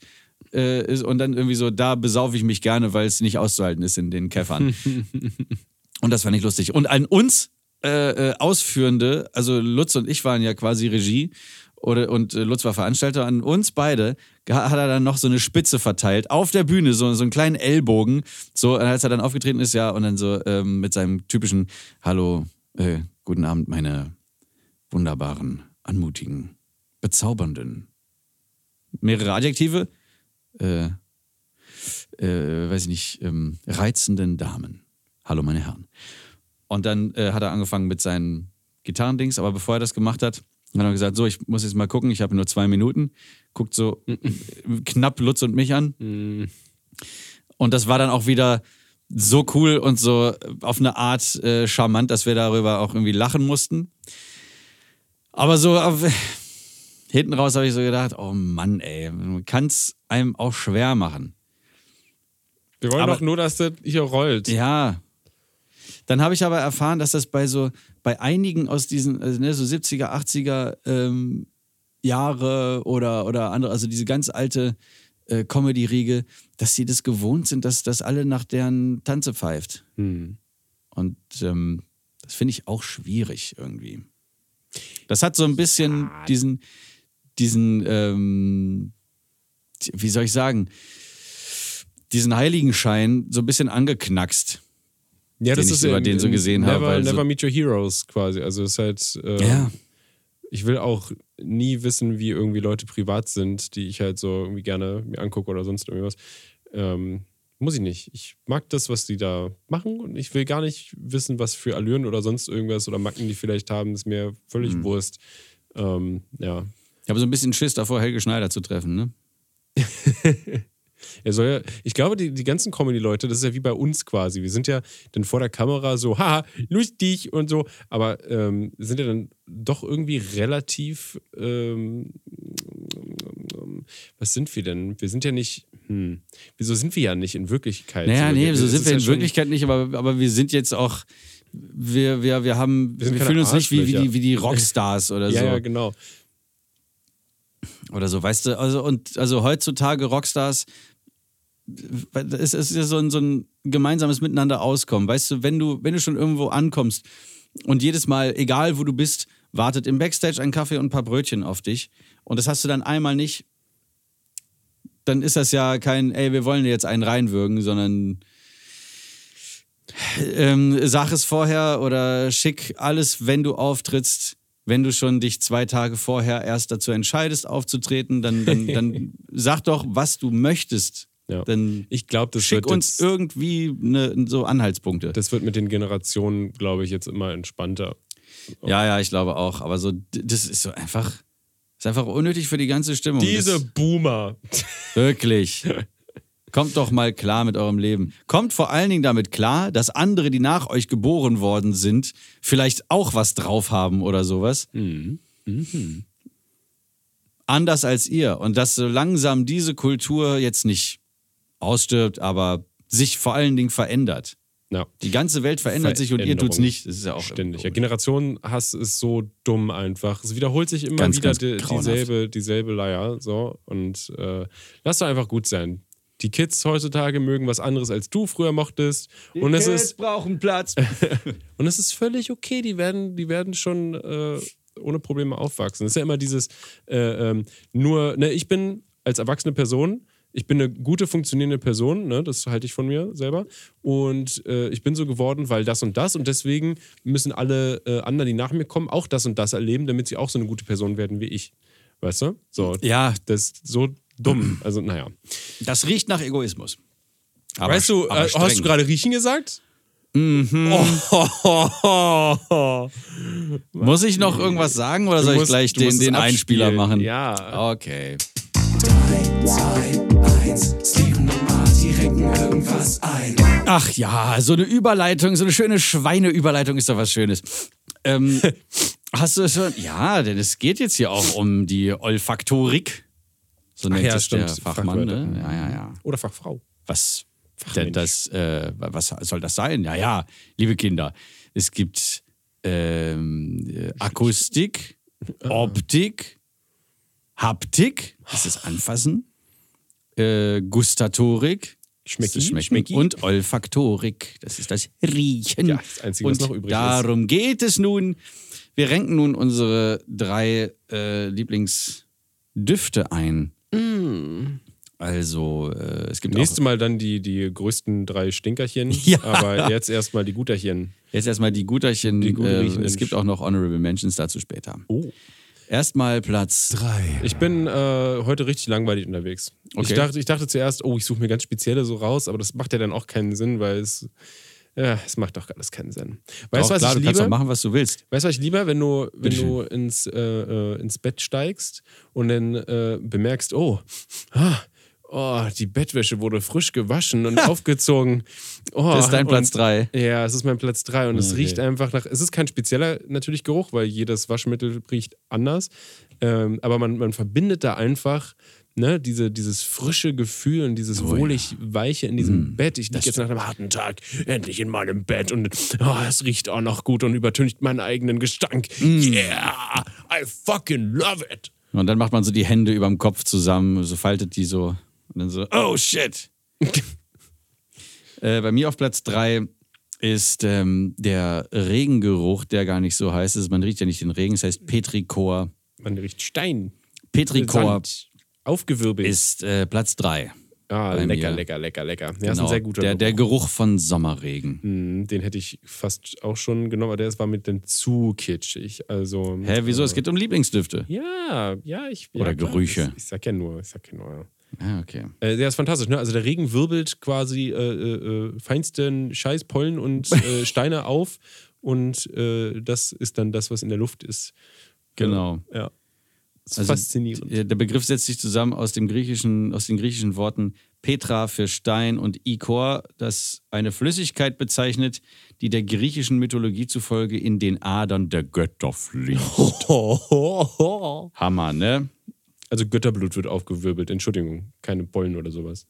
äh, ist, und dann irgendwie so, da besaufe ich mich gerne, weil es nicht auszuhalten ist in den Käffern. und das fand ich lustig. Und an uns äh, äh, Ausführende, also Lutz und ich waren ja quasi Regie oder, und äh, Lutz war Veranstalter, an uns beide ha- hat er dann noch so eine Spitze verteilt auf der Bühne, so, so einen kleinen Ellbogen, so als er dann aufgetreten ist, ja, und dann so ähm, mit seinem typischen Hallo, äh, guten Abend, meine wunderbaren, anmutigen, bezaubernden, mehrere Adjektive, äh, äh, weiß ich nicht, ähm, reizenden Damen. Hallo, meine Herren. Und dann äh, hat er angefangen mit seinen Gitarrendings, aber bevor er das gemacht hat, hat er gesagt, so, ich muss jetzt mal gucken, ich habe nur zwei Minuten. Guckt so knapp Lutz und mich an. Und das war dann auch wieder so cool und so auf eine Art äh, charmant, dass wir darüber auch irgendwie lachen mussten. Aber so auf, hinten raus habe ich so gedacht, oh Mann, ey, man kann es einem auch schwer machen. Wir wollen Aber- doch nur, dass das hier rollt. Ja. Dann habe ich aber erfahren, dass das bei so, bei einigen aus diesen, also ne, so 70er, 80er ähm, Jahre oder, oder andere, also diese ganz alte äh, Comedy-Riege, dass sie das gewohnt sind, dass, dass alle nach deren Tanze pfeift. Hm. Und ähm, das finde ich auch schwierig irgendwie. Das hat so ein bisschen diesen, diesen, ähm, wie soll ich sagen, diesen Heiligenschein so ein bisschen angeknackst. Ja, das Den ist ich über in- den so gesehen habe, Never, weil so- never meet your heroes quasi. Also es ist halt. Äh, Ja. Ich will auch nie wissen, wie irgendwie Leute privat sind, die ich halt so irgendwie gerne mir angucke oder sonst irgendwas. Ähm, muss ich nicht. Ich mag das, was die da machen und ich will gar nicht wissen, was für Allüren oder sonst irgendwas oder Macken die vielleicht haben. Ist mir völlig Hm. Wurst. Ähm, ja. Ich habe so ein bisschen Schiss davor, Helge Schneider zu treffen, ne? Er soll ja, ich glaube, die, die ganzen Comedy-Leute, das ist ja wie bei uns quasi. Wir sind ja dann vor der Kamera so, haha, lustig und so, aber ähm, sind ja dann doch irgendwie relativ, ähm, was sind wir denn? Wir sind ja nicht, hm, wieso sind wir ja nicht in Wirklichkeit? Naja, so? nee, so Das sind wir ja in Wirklichkeit nicht, aber, aber wir sind jetzt auch, wir, wir, wir haben, Wir wir, fühlen uns nicht wie, wie, die, wie die Rockstars oder Ja, so. ja, genau. Oder so, weißt du, also, und, also heutzutage Rockstars, es ist ja so ein, so ein gemeinsames Miteinander auskommen. Weißt du, wenn du, wenn du schon irgendwo ankommst und jedes Mal, egal wo du bist, wartet im Backstage ein Kaffee und ein paar Brötchen auf dich und das hast du dann einmal nicht, dann ist das ja kein, ey, wir wollen dir jetzt einen reinwürgen, sondern ähm, sag es vorher oder schick alles, wenn du auftrittst. Wenn du schon dich zwei Tage vorher erst dazu entscheidest, aufzutreten, dann, dann, dann sag doch, was du möchtest. Ja. Dann Ich glaube, das schick uns jetzt, irgendwie ne, so Anhaltspunkte. das wird mit den Generationen, glaube ich, jetzt immer entspannter. ja, ja, ich glaube auch. Aber so, das ist so einfach, ist einfach unnötig für die ganze Stimmung. Diese Das, Boomer. wirklich. Kommt doch mal klar mit eurem Leben. Kommt vor allen Dingen damit klar, dass andere, die nach euch geboren worden sind, vielleicht auch was drauf haben oder sowas. Anders als ihr. Und dass so langsam diese Kultur jetzt nicht ausstirbt, aber sich vor allen Dingen verändert. Ja. Die ganze Welt verändert sich und ihr tut's Veränderung. nicht. Das ist ja auch Ständig. Ja, Generationenhass ist so dumm einfach. Es wiederholt sich immer Ganz, wieder ganz die, dieselbe, dieselbe Leier. So. Und äh, lass doch einfach gut sein. Die Kids heutzutage mögen was anderes, als du früher mochtest. und, es ist, brauchen Platz. und es ist völlig okay. Die werden, die werden schon äh, ohne Probleme aufwachsen. Es ist ja immer dieses, äh, ähm, nur, ne, ich bin als erwachsene Person, ich bin eine gute, funktionierende Person, ne, das halte ich von mir selber. Und äh, ich bin so geworden, weil das und das. Und deswegen müssen alle äh, anderen, die nach mir kommen, auch das und das erleben, damit sie auch so eine gute Person werden wie ich. Weißt du? So, Ja, das ist so dumm. Also, naja. das riecht nach Egoismus. Aber, weißt du, äh, hast du gerade riechen gesagt? Mhm. Oh, Muss ich noch irgendwas sagen oder soll ich gleich du den, den Einspieler machen? Ja. Okay. 3, 2, 1, Steven und Marty renken irgendwas ein. Ach ja, so eine Überleitung, so eine schöne Schweineüberleitung ist doch was Schönes. Ähm, hast du schon? Ja, denn es geht jetzt hier auch um die Olfaktorik. So nennt ja, sich der stimmt, Fachmann. Ne? Ja, ja, ja. Oder Fachfrau. Was, denn das, äh, was soll das sein? Ja, ja, liebe Kinder, es gibt ähm, äh, Akustik, Optik, Haptik, das ist Anfassen, äh, Gustatorik, Schmecki, ist Schmecken Schmecki. und Olfaktorik, das ist das Riechen. Ja, das Einzige, was und noch übrig darum geht es nun. Wir renken nun unsere drei äh, Lieblingsdüfte ein. Also, äh, es gibt Nächstes Mal dann die, die größten drei Stinkerchen. Ja. Aber jetzt erstmal die Guterchen. Jetzt erstmal die Guterchen. Die äh, es gibt auch noch Honorable Mentions dazu später. Oh. Erstmal Platz 3. Ich bin äh, heute richtig langweilig unterwegs. Ich, Okay. dachte, ich dachte zuerst, oh, ich suche mir ganz spezielle so raus, aber das macht ja dann auch keinen Sinn, weil es. Ja, es macht doch alles keinen Sinn. Weißt du, was klar, ich du kannst liebe? auch machen, was du willst. Weißt du, was ich lieber, wenn du, wenn du ins, äh, äh, ins Bett steigst und dann äh, bemerkst, oh, ah, oh, die Bettwäsche wurde frisch gewaschen und aufgezogen. Oh, Das ist dein Platz und- 3. Ja, es ist mein Platz 3 und es Okay. riecht einfach nach. Es ist kein spezieller natürlich Geruch, weil jedes Waschmittel riecht anders. Ähm, aber man, man verbindet da einfach ne, diese, dieses frische Gefühl und dieses Oh wohlig weiche in diesem Mm. Bett. Ich liege jetzt nach einem harten Tag endlich in meinem Bett und oh, es riecht auch noch gut und übertüncht meinen eigenen Gestank. Mm. Yeah, I fucking love it. Und dann macht man so die Hände über dem Kopf zusammen, so faltet die so Und dann so, oh shit. äh, bei mir auf Platz 3 ist ähm, der Regengeruch, der gar nicht so heißt. Also man riecht ja nicht den Regen, es heißt Petrichor. Man riecht Stein. Petrichor. Aufgewirbelt. ist äh, Platz 3. ah, lecker, mir. lecker, lecker, lecker. Ja, ist Genau, ein sehr guter der, der Geruch. Geruch von Sommerregen. Hm, Den hätte ich fast auch schon genommen, aber der war mit den zu kitschig. Also, Hä, wieso? äh, Es geht um Lieblingsdüfte. Ja, ja, ich. Oder ja, Gerüche. Ich, ich sag ja nur, ich sag ja nur. Ja. Ah, okay. Äh, der ist fantastisch, ne? Also der Regen wirbelt quasi äh, äh, äh, feinsten Scheißpollen und äh, Steine auf und das ist dann das, was in der Luft ist. Genau. Ja. Das ist Also, faszinierend. Der der Begriff setzt sich zusammen aus, dem griechischen, aus den griechischen Worten Petra für Stein und Ikor, das eine Flüssigkeit bezeichnet, die der griechischen Mythologie zufolge in den Adern der Götter fließt. Hammer, ne? Also Götterblut wird aufgewirbelt, Entschuldigung, keine Pollen oder sowas.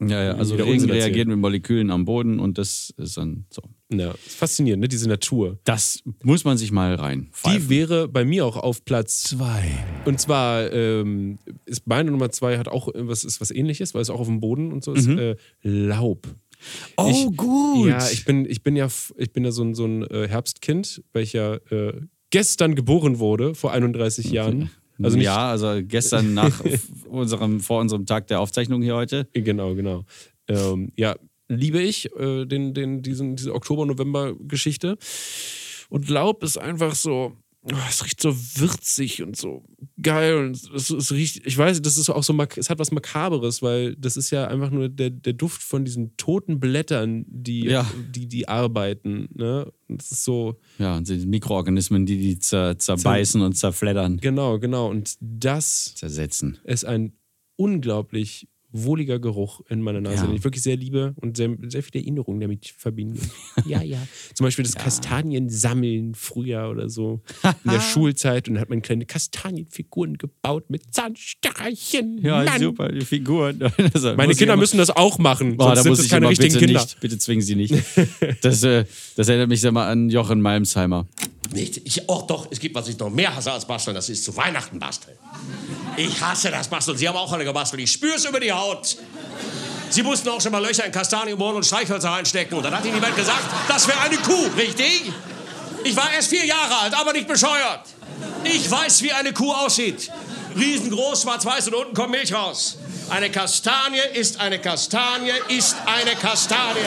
Ja, ja, also Regen reagiert mit Molekülen am Boden und das ist dann so. Ja, faszinierend, ne? Diese Natur. Das muss man sich mal rein. Die wäre bei mir auch auf Platz zwei. Und zwar ähm, ist meine Nummer zwei hat auch was ist was ähnliches, weil es auch auf dem Boden und so ist. Äh, Laub. Oh, ich, gut. Ja, ich bin, ich bin ja, ich bin ja so ein, so ein äh, Herbstkind, ja äh, gestern geboren wurde, vor 31 Jahren. Also nicht, ja, also gestern nach unserem, vor unserem Tag der Aufzeichnung hier heute. Genau, genau. Ähm, ja, liebe ich äh, den, den, diesen, diese Oktober-November-Geschichte. Und Laub ist einfach so, oh, es riecht so würzig und so geil. Und es, es riecht, ich weiß, das ist auch so, es hat was Makaberes, weil das ist ja einfach nur der, der Duft von diesen toten Blättern, die, Ja. die, die arbeiten. Ne? Das ist so, Ja, und sind Mikroorganismen, die die zer, zerbeißen und zerfleddern, genau, genau. Und das zersetzen. ist ein unglaublich wohliger Geruch in meiner Nase, Ja. den ich wirklich sehr liebe und sehr, sehr viele Erinnerungen damit verbinden. ja, ja. Zum Beispiel das Kastaniensammeln früher oder so in der Schulzeit und dann hat man kleine Kastanienfiguren gebaut mit Zahnstreichen. Ja, Mann. super, die Figuren. Also, Meine Kinder müssen das auch machen, Boah, sonst da sind muss es ich keine immer, richtigen bitte Kinder. Nicht, bitte zwingen Sie nicht. Das, äh, das erinnert mich sag mal an Jochen Malmsheimer. Nicht? Ich, oh doch, es gibt, was ich noch mehr hasse als basteln, das ist zu Weihnachten basteln. Ich hasse das Basteln. Sie haben auch alle gebastelt. Ich spür's über die Haut. Sie mussten auch schon mal Löcher in Kastanien bohren und Streichhölzer reinstecken. Und dann hat Ihnen jemand gesagt, das wäre eine Kuh, richtig? Ich war erst vier Jahre alt, aber nicht bescheuert. Ich weiß, wie eine Kuh aussieht. Riesengroß, schwarz-weiß und unten kommt Milch raus. Eine Kastanie ist eine Kastanie, ist eine Kastanie.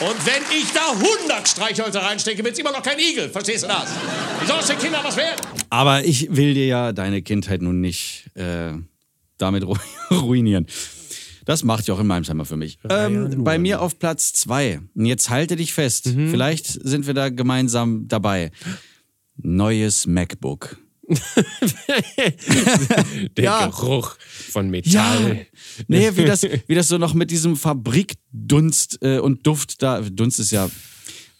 Und wenn ich da 100 Streichhölzer reinstecke, wird's immer noch kein Igel. Verstehst du das? Wie soll es den Kindern was werden? Aber ich will dir ja deine Kindheit nun nicht äh, damit ru ruinieren. Das macht Jochen Malmsheimer für mich. Ähm, bei mir auf Platz zwei. Und jetzt halte dich fest. Vielleicht sind wir da gemeinsam dabei. Neues MacBook. Der Ja. Geruch von Ja. Metall. Nee, wie das, wie das so noch mit diesem Fabrikdunst äh, und Duft da. Dunst ist ja.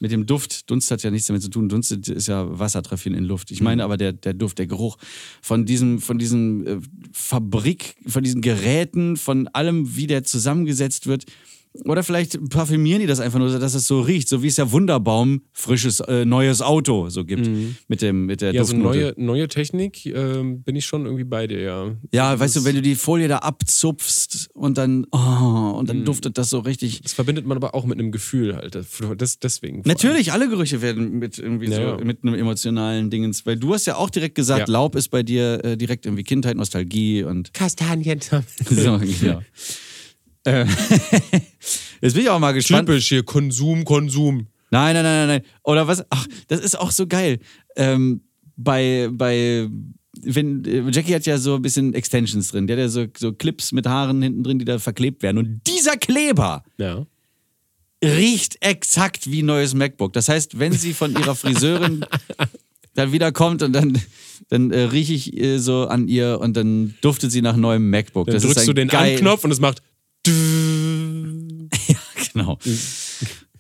Mit dem Duft, Dunst hat ja nichts damit zu tun. Dunst ist ja Wassertreffchen in Luft. Ich meine aber der, der Duft, der Geruch von diesem, von diesem äh, Fabrik, von diesen Geräten, von allem, wie der zusammengesetzt wird. Oder vielleicht parfümieren die das einfach nur, dass es so riecht, so wie es ja Wunderbaum frisches äh, neues Auto so gibt mit dem mit der Ja, so neue, neue Technik ähm, bin ich schon irgendwie bei dir, ja. Ja, weißt du, wenn du die Folie da abzupfst und dann, oh, und dann duftet das so richtig. Das verbindet man aber auch mit einem Gefühl halt. Das, deswegen. Natürlich, alle Gerüche werden mit irgendwie Ja, so, mit einem emotionalen Dingens. Weil du hast ja auch direkt gesagt, Ja. Laub ist bei dir äh, direkt irgendwie Kindheit, Nostalgie und Kastanien. so, ja. Äh, Jetzt bin ich auch mal gespannt. Typisch hier, Konsum, Konsum. Nein, nein, nein, nein, nein. Oder was? Ach, das ist auch so geil. Ähm, bei, bei, wenn, äh, Jackie hat ja so ein bisschen Extensions drin. Der hat ja so, so Clips mit Haaren hinten drin, die da verklebt werden. Und dieser Kleber Ja. riecht exakt wie neues MacBook. Das heißt, wenn sie von ihrer Friseurin dann wieder kommt und dann, dann äh, rieche ich äh, so an ihr und dann duftet sie nach neuem MacBook. Dann das drückst du den geil- Anknopf und es macht. Genau.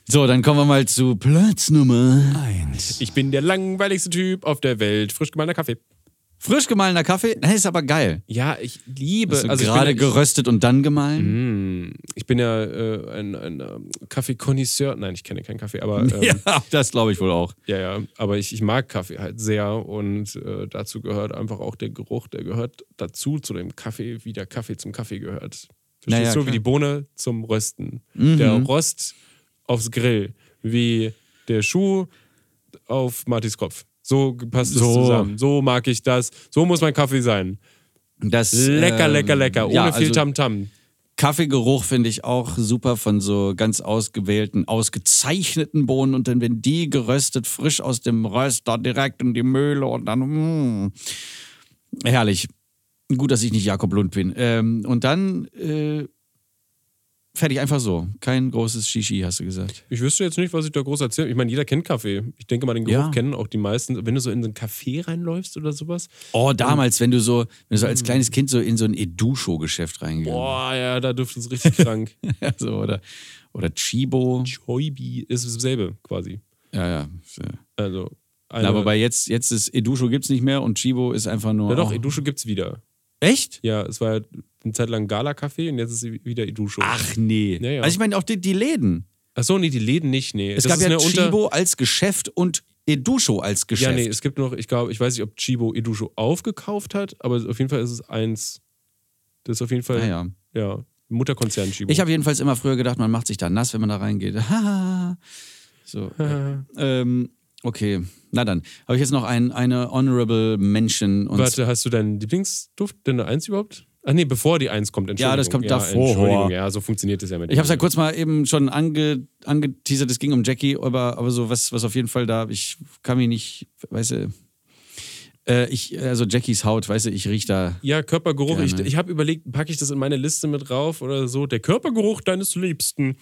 So, dann kommen wir mal zu Platz Nummer Eins. Ich bin der langweiligste Typ auf der Welt. Frisch gemahlener Kaffee. Frisch gemahlener Kaffee, das ist aber geil. Ja, ich liebe. Also, also ich gerade ja- geröstet und dann gemahlen. ich bin ja äh, ein, ein ähm, Kaffeekonnoisseur. Nein, ich kenne keinen Kaffee, aber ähm, Ja, das glaube ich wohl auch. Ja, ja, aber ich, ich mag Kaffee halt sehr und äh, dazu gehört einfach auch der Geruch, der gehört dazu, zu dem Kaffee, wie der Kaffee zum Kaffee gehört. Verstehst ja, du? Wie klar. die Bohne zum Rösten. Mhm. Der Rost aufs Grill. Wie der Schuh auf Martis Kopf. So passt es So. zusammen. So mag ich das. So muss mein Kaffee sein. Das, Lecker, ähm, lecker, lecker. Ohne ja, viel also Tamtam. Kaffeegeruch finde ich auch super von so ganz ausgewählten, ausgezeichneten Bohnen und dann, wenn die geröstet, frisch aus dem Röster direkt in die Mühle und dann, mm, herrlich. Gut, dass ich nicht Jakob Lund bin. Ähm, und dann äh, fertig, einfach so. Kein großes Shishi, hast du gesagt. Ich wüsste jetzt nicht, was ich da groß erzähle. Ich meine, jeder kennt Kaffee. Ich denke mal, den Geruch Ja. kennen auch die meisten. Wenn du so in so ein Café reinläufst oder sowas. Oh, damals, wenn du so, wenn du so als kleines Kind so in so ein Edusho-Geschäft reingegangen Boah, ja, da dürfte es richtig krank. so, oder, oder Chibo. Choibi ist dasselbe quasi. Ja, ja. Also. Na, eine- wobei jetzt, jetzt ist Edusho gibt's nicht mehr und Chibo ist einfach nur. Ja, doch, oh. Edusho gibt's wieder. Echt? Ja, es war ja eine Zeit lang Gala-Café und jetzt ist es wieder Edusho. Ach nee. Ja, ja. Also ich meine auch die, die Läden. Achso, nee, die Läden nicht, nee. Es Das gab ja Chibo als Geschäft und Edusho als Geschäft. Ja, nee, es gibt noch, ich glaube, ich weiß nicht, ob Chibo Edusho aufgekauft hat, aber auf jeden Fall ist es eins. Das ist auf jeden Fall, Ah, ja. ja, Mutterkonzern Chibo. Ich habe jedenfalls immer früher gedacht, man macht sich da nass, wenn man da reingeht. Haha. so. ähm, okay. Na dann. Habe ich jetzt noch ein, eine Honorable Mention. Und Warte, hast du deinen Lieblingsduft, deine Eins überhaupt? Ach nee, bevor die Eins kommt, Entschuldigung. Ja, das kommt davor. Entschuldigung, ja, so funktioniert das ja mit Ich habe es ja kurz mal eben schon ange, angeteasert, es ging um Jackie, aber, aber so was, was auf jeden Fall da, ich kann mich nicht, weißt du, äh, ich, also Jackies Haut, weißt du, ich riech da. Ja, Körpergeruch. Ich, Gerne. ich habe überlegt, packe ich das in meine Liste mit rauf oder so. Der Körpergeruch deines Liebsten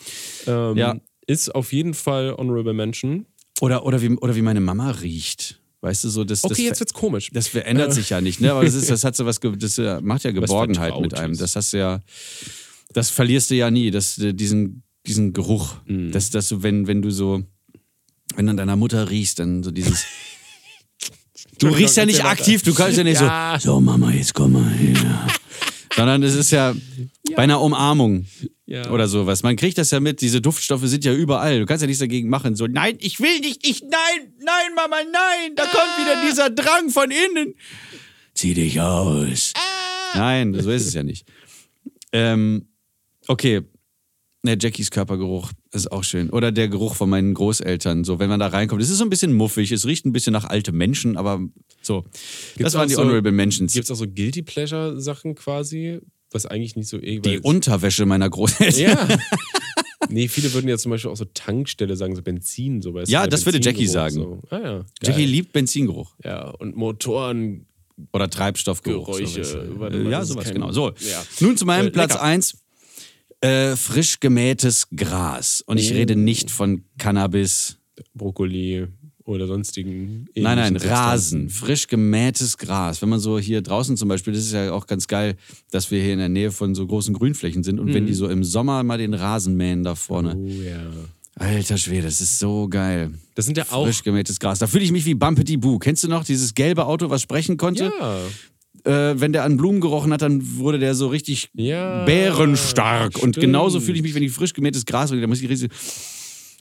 ähm, Ja. ist auf jeden Fall Honorable Mention. Oder, oder, wie, oder wie meine Mama riecht. Weißt du, so das. Okay, das, jetzt wird's komisch. Das verändert sich ja nicht, ne? Aber das, ist, das hat so was, das äh, macht ja Geborgenheit mit einem. Das hast du ja, das verlierst du ja nie, das, äh, diesen, diesen Geruch. Das, dass du, wenn, wenn du so, wenn du an deiner Mutter riechst, dann so dieses. Du riechst ja nicht aktiv, du kannst ja nicht Ja. so, so Mama, jetzt komm mal her. Sondern es ist ja, bei einer Umarmung Ja. oder sowas. Man kriegt das ja mit, diese Duftstoffe sind ja überall. Du kannst ja nichts dagegen machen. So, nein, ich will nicht, ich, nein, nein, Mama, nein, da kommt wieder dieser Drang von innen. Zieh dich aus. Nein, so ist es ja nicht. Ähm, okay. Ne, Jackies Körpergeruch ist auch schön. Oder der Geruch von meinen Großeltern. So, wenn man da reinkommt. Es ist so ein bisschen muffig. Es riecht ein bisschen nach alte Menschen, aber so. das waren die so- Honorable Mentions. Gibt es auch so Guilty Pleasure-Sachen quasi, was eigentlich nicht so eh. Die Unterwäsche meiner Großeltern. Ja. nee, viele würden ja zum Beispiel auch so Tankstelle sagen, so Benzin, so weißt Ja, das würde Jackie sagen. So. Ah, ja. Jackie liebt Benzingeruch. Ja, und Motoren. Oder Treibstoffgeruch. Geräusche. mal, ja, sowas, genau. So, Ja. nun zu meinem Äh, Platz lecker. 1. Äh, frisch gemähtes Gras. Und ich rede nicht von Cannabis. Brokkoli oder sonstigen. Nein, nein, Rasen. Frisch gemähtes Gras. Wenn man so hier draußen zum Beispiel, das ist ja auch ganz geil, dass wir hier in der Nähe von so großen Grünflächen sind. Und wenn die so im Sommer mal den Rasen mähen da vorne. Mhm. Oh ja. Alter Schwede, das ist so geil. Das sind ja auch. Frisch gemähtes Gras. Da fühle ich mich wie Bumpety Boo. Kennst du noch dieses gelbe Auto, was sprechen konnte? Ja. Äh, wenn der an Blumen gerochen hat, dann wurde der so richtig Ja, bärenstark. Und stimmt. genauso fühle ich mich, wenn ich frisch gemähtes Gras rieche. Da muss ich richtig.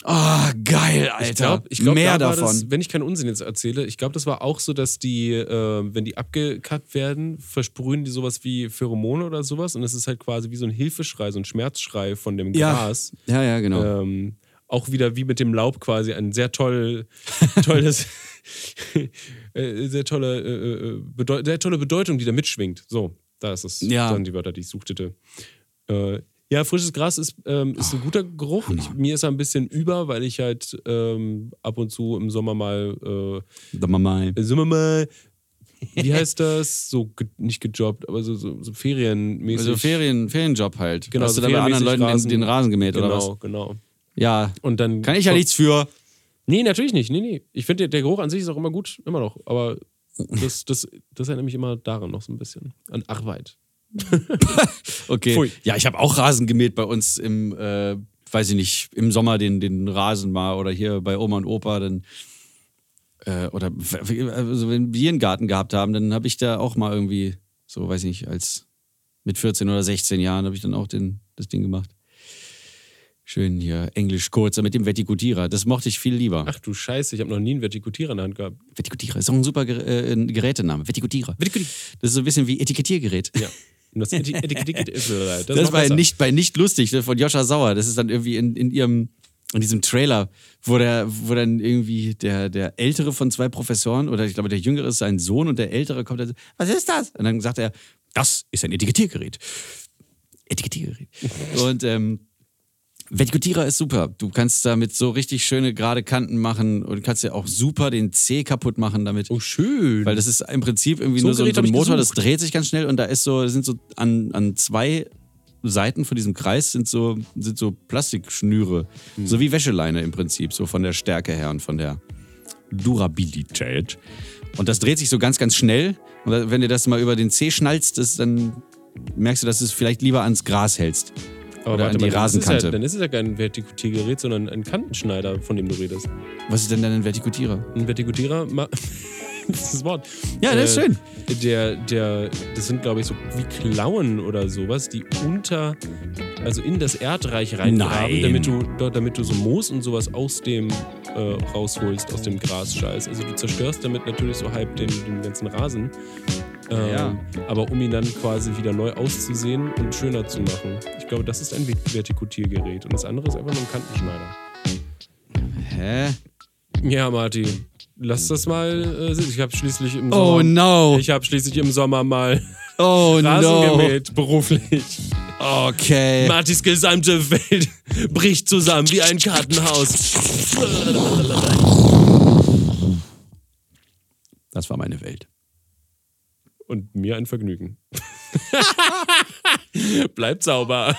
Ah, geil, Alter. Ich glaube, ich glaub, mehr da davon. Das, wenn ich keinen Unsinn jetzt erzähle, ich glaube, das war auch so, dass die, äh, wenn die abgekackt werden, versprühen die sowas wie Pheromone oder sowas. Und es ist halt quasi wie so ein Hilfeschrei, so ein Schmerzschrei von dem ja. Gras. ja, ja, genau. Ähm, auch wieder wie mit dem Laub quasi ein sehr toll, tolles, sehr tolle, äh, äh, sehr tolle Bedeutung, die da mitschwingt. So, da ist es. Ja. Dann die Wörter, die ich suchte. Äh, ja, frisches Gras ist, ähm, ist ein guter Geruch. Ich, mir ist er ein bisschen über, weil ich halt ähm, ab und zu im Sommer mal, Sag mal mal. äh, wir mal, wie heißt das? So ge nicht gejobbt, aber so, so, so ferienmäßig. Also Ferien, Ferienjob halt. Genau, Hast du so da bei anderen Leuten ferienmäßig den, den Rasen gemäht genau, oder was? Genau, Ja. Und dann Kann ich ja nichts für. Nee, natürlich nicht. Nee, nee. Ich finde, der, Geruch an sich ist auch immer gut, immer noch. Aber das, das, das erinnert mich immer daran noch so ein bisschen. An Arbeit. Okay. Pfui. Ja, ich habe auch Rasen gemäht bei uns im, äh, weiß ich nicht, im Sommer den, den Rasen mal oder hier bei Oma und Opa dann. Äh, oder also wenn wir einen Garten gehabt haben, dann habe ich da auch mal irgendwie, so weiß ich nicht, als mit 14 oder 16 Jahren habe ich dann auch den, das Ding gemacht. Schön hier, Englisch kurzer mit dem Vertikutierer. Das mochte ich viel lieber. Ach du Scheiße, ich habe noch nie einen Vertikutierer in der Hand gehabt. Vertikutierer ist auch ein super Ger äh, ein Gerätename. Vertikutierer. Das ist so ein bisschen wie Etikettiergerät. Ja. Das das, Das, war nicht, bei nicht lustig ne, von Joscha Sauer. Das ist dann irgendwie in, in ihrem, in diesem Trailer, wo der, wo dann irgendwie der, der ältere von zwei Professoren oder ich glaube der jüngere ist sein Sohn und der ältere kommt dann so, was ist das? Und dann sagt er, das ist ein Etikettiergerät. Etikettiergerät. und ähm, Vertikutierer ist super. Du kannst damit so richtig schöne gerade Kanten machen und kannst ja auch super den C kaputt machen damit. Oh, schön. Weil das ist im Prinzip irgendwie So nur so, Gerät so ein Motor, das dreht sich ganz schnell und da ist so, sind so an, an zwei Seiten von diesem Kreis sind so, sind so Plastikschnüre. Hm. So wie Wäscheleine im Prinzip, so von der Stärke her und von der Durabilität. Und das dreht sich so ganz, ganz schnell. Und wenn du das mal über den C schnallst, das, dann merkst du, dass du es vielleicht lieber ans Gras hältst. Aber oder warte an die dann ist es Rasenkante. Ja, dann ist es ja kein Vertikutiergerät, sondern ein Kantenschneider, von dem du redest. Was ist denn dann ein Vertikutierer? Ein Vertikutierer, das ist das Wort. Ja, das ist schön. Der, der, das sind, glaube ich, so wie Klauen oder sowas, die unter, also in das Erdreich reingraben, damit du, damit du so Moos und sowas aus dem äh, rausholst, aus dem Grasscheiß. Also du zerstörst damit natürlich so halb den, den ganzen Rasen. Ähm, Ja. Aber um ihn dann quasi wieder neu auszusehen und schöner zu machen. Ich glaube, das ist ein Vertikutiergerät. Und das andere ist einfach nur ein Kantenschneider. Hä? Ja, Martin, lass das mal. Äh, sehen. ich habe schließlich im Sommer. Oh no. Ich habe schließlich im Sommer mal Oh Rasen no. gemäht, beruflich. Okay. Martins gesamte Welt bricht zusammen wie ein Kartenhaus. Das war meine Welt. Und mir ein Vergnügen. Bleibt sauber.